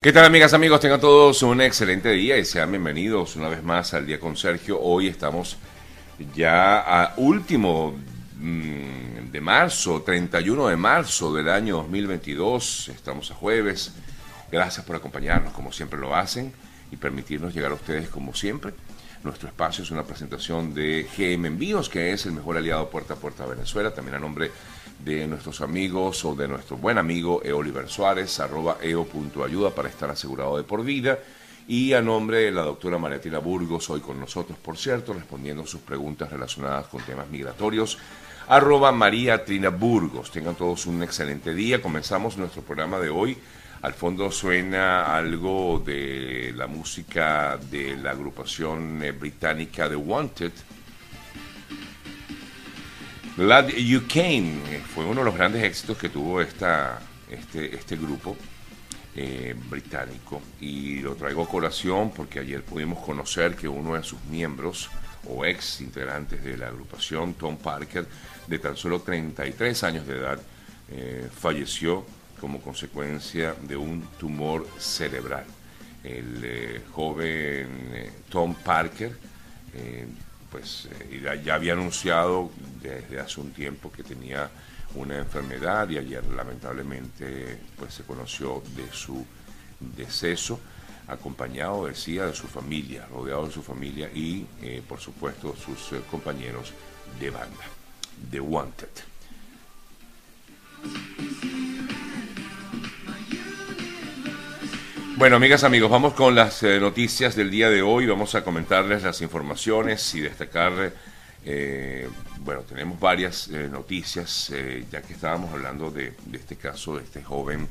¿Qué tal amigas, amigos? Tengan todos un excelente día y sean bienvenidos una vez más al Día con Sergio. Hoy estamos ya a último mm, de marzo, 31 de marzo del año 2022. Estamos a jueves. Gracias por acompañarnos como siempre lo hacen y permitirnos llegar a ustedes como siempre. Nuestro espacio es una presentación de GM Envíos, que es el mejor aliado puerta a puerta a Venezuela. También a nombre de nuestros amigos o de nuestro buen amigo Oliver Suárez, arroba eo.ayuda para estar asegurado de por vida. Y a nombre de la doctora Mariatina Burgos, hoy con nosotros, por cierto, respondiendo sus preguntas relacionadas con temas migratorios, arroba María Trina Burgos. Tengan todos un excelente día. Comenzamos nuestro programa de hoy. Al fondo suena algo de la música de la agrupación eh, británica The Wanted. Glad You Came eh, fue uno de los grandes éxitos que tuvo esta, este, este grupo eh, británico. Y lo traigo a colación porque ayer pudimos conocer que uno de sus miembros o ex integrantes de la agrupación, Tom Parker, de tan solo 33 años de edad, falleció como consecuencia de un tumor cerebral. El joven Tom Parker pues eh, ya había anunciado desde hace un tiempo que tenía una enfermedad y ayer lamentablemente pues se conoció de su deceso acompañado decía de su familia rodeado de su familia y eh, por supuesto sus eh, compañeros de banda The Wanted Bueno, amigas, amigos, vamos con las eh, noticias del día de hoy. Vamos a comentarles las informaciones y destacar, eh, bueno, tenemos varias eh, noticias, ya que estábamos hablando de, este caso de este joven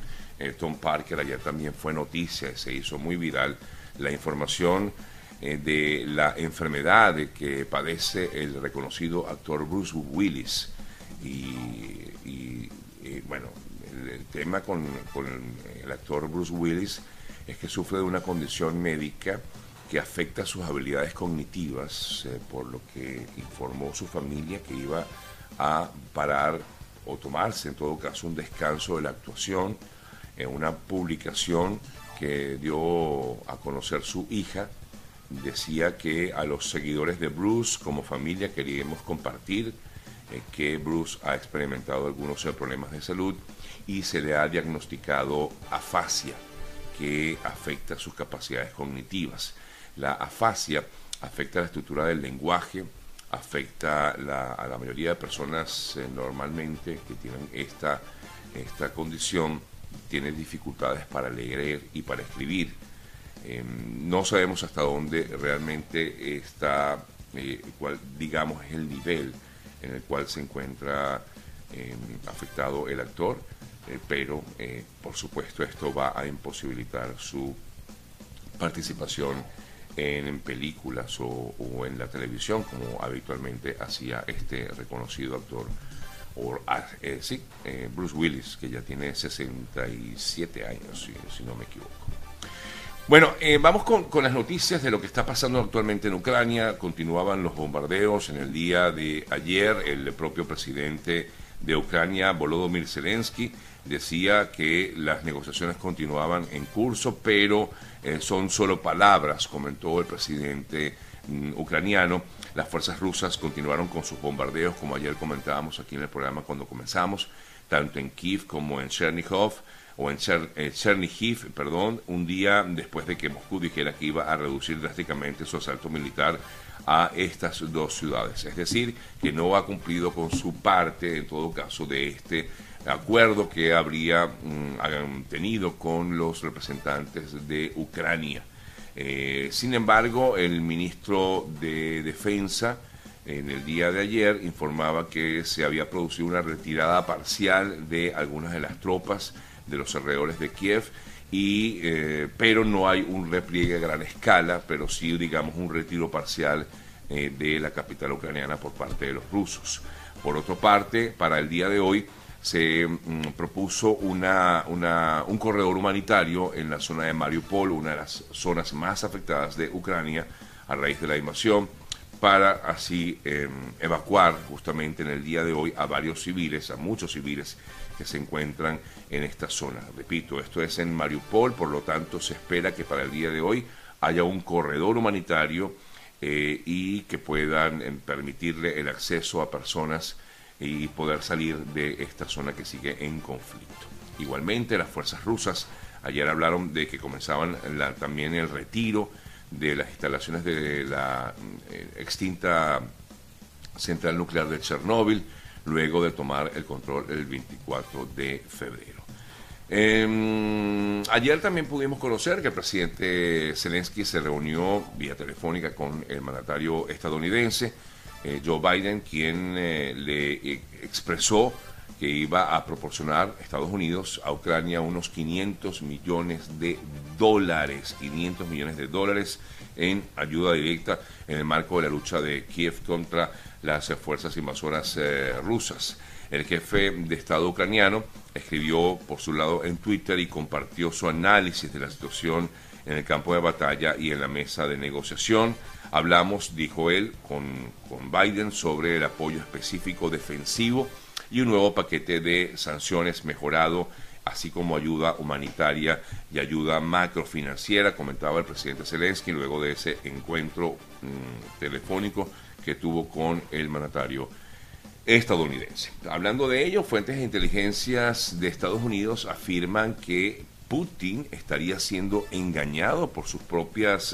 Tom Parker. Ayer también fue noticia, se hizo muy viral la información de la enfermedad que padece el reconocido actor Bruce Willis. Y, bueno, el, tema con, con el actor Bruce Willis es que sufre de una condición médica que afecta sus habilidades cognitivas, eh, por lo que informó su familia que iba a parar o tomarse en todo caso un descanso de la actuación en una publicación que dio a conocer su hija. Decía que a los seguidores de Bruce como familia queríamos compartir eh, que Bruce ha experimentado algunos problemas de salud y se le ha diagnosticado afasia que afecta sus capacidades cognitivas. La afasia afecta la estructura del lenguaje, afecta a la mayoría de personas eh, normalmente que tienen esta, esta condición, tienen dificultades para leer y para escribir. Em, no sabemos hasta dónde realmente está, eh, digamos, el nivel en el cual se encuentra em, afectado el actor eh, pero eh, por supuesto esto va a imposibilitar su participación en películas o, en la televisión, como habitualmente hacía este reconocido actor, ah, eh, sí, Bruce Willis, que ya tiene 67 años, si, no me equivoco. Bueno, vamos con, con, las noticias de lo que está pasando actualmente en Ucrania. Continuaban los bombardeos en el día de ayer. El propio presidente de Ucrania, Volodymyr Zelensky, decía que las negociaciones continuaban en curso, pero eh, son solo palabras, comentó el presidente mm, ucraniano. Las fuerzas rusas continuaron con sus bombardeos, como ayer comentábamos aquí en el programa cuando comenzamos, tanto en Kiev como en Chernihiv, o en eh, Chernihiv, perdón, un día después de que Moscú dijera que iba a reducir drásticamente su asalto militar a estas dos ciudades. Es decir, que no ha cumplido con su parte, en todo caso, de este acuerdo que habría mm, tenido con los representantes de Ucrania. Eh, sin embargo, el ministro de Defensa en el día de ayer informaba que se había producido una retirada parcial de algunas de las tropas de los alrededores de Kiev, y, eh, pero no hay un repliegue a gran escala, pero sí, digamos, un retiro parcial eh, de la capital ucraniana por parte de los rusos. Por otra parte, para el día de hoy, se mm, propuso una, un corredor humanitario en la zona de Mariupol, una de las zonas más afectadas de Ucrania a raíz de la invasión, para así em, evacuar justamente en el día de hoy a varios civiles, a muchos civiles que se encuentran en esta zona. Repito, esto es en Mariupol, por lo tanto se espera que para el día de hoy haya un corredor humanitario eh, y que puedan em, permitirle el acceso a personas y poder salir de esta zona que sigue en conflicto. Igualmente, las fuerzas rusas ayer hablaron de que comenzaban también el retiro de las instalaciones de la eh, extinta central nuclear de Chernóbil, luego de tomar el control el 24 de febrero. Em, ayer también pudimos conocer que el presidente Zelensky se reunió vía telefónica con el mandatario estadounidense eh, Joe Biden, quien eh, le expresó que iba a proporcionar Estados Unidos a Ucrania unos 500 millones de dólares, 500 millones de dólares en ayuda directa en el marco de la lucha de Kiev contra las fuerzas invasoras eh, rusas. El jefe de Estado ucraniano escribió por su lado en Twitter y compartió su análisis de la situación en el campo de batalla y en la mesa de negociación. Hablamos, dijo él, con, con Biden sobre el apoyo específico defensivo y un nuevo paquete de sanciones mejorado, así como ayuda humanitaria y ayuda macrofinanciera, comentaba el presidente Zelensky luego de ese encuentro mm, telefónico que tuvo con el mandatario estadounidense. Hablando de ello, fuentes de inteligencias de Estados Unidos afirman que Putin estaría siendo engañado por sus propias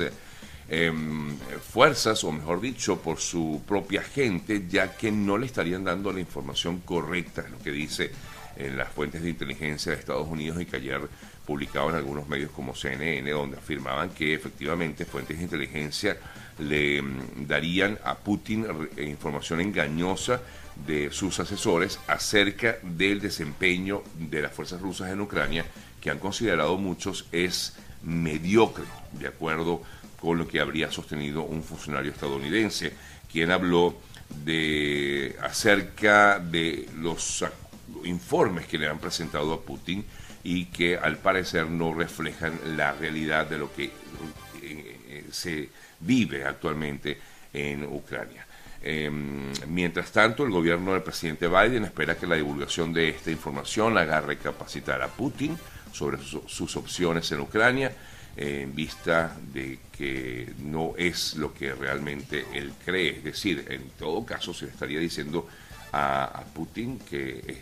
eh, Em, fuerzas, o mejor dicho, por su propia gente, ya que no le estarían dando la información correcta, lo que dice en las fuentes de inteligencia de Estados Unidos y que ayer publicaban algunos medios como CNN, donde afirmaban que efectivamente fuentes de inteligencia le em, darían a Putin información engañosa de sus asesores acerca del desempeño de las fuerzas rusas en Ucrania, que han considerado muchos es mediocre, de acuerdo con lo que habría sostenido un funcionario estadounidense, quien habló de acerca de los informes que le han presentado a Putin y que al parecer no reflejan la realidad de lo que eh, se vive actualmente en Ucrania. Em, mientras tanto, el gobierno del presidente Biden espera que la divulgación de esta información haga recapacitar a Putin sobre sus opciones en Ucrania en vista de que no es lo que realmente él cree. Es decir, en todo caso se le estaría diciendo a, Putin que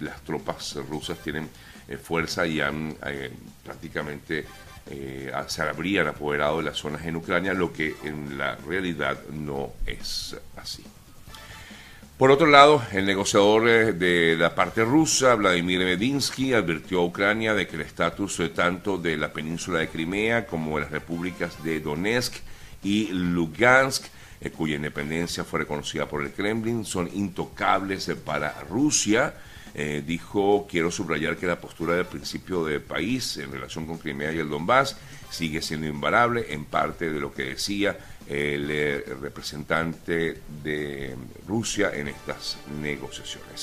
las tropas rusas tienen eh, fuerza y han eh, prácticamente eh, se habrían apoderado de las zonas en Ucrania, lo que en la realidad no es así. Por otro lado, el negociador eh, de la parte rusa, Vladimir Medinsky, advirtió a Ucrania de que el estatus tanto de la península de Crimea como de las repúblicas de Donetsk y Lugansk, eh, cuya independencia fue reconocida por el Kremlin, son intocables para Rusia. Eh, dijo, quiero subrayar que la postura del principio de país en relación con Crimea y el Donbass sigue siendo invariable en parte de lo que decía el eh, representante de Rusia en estas negociaciones.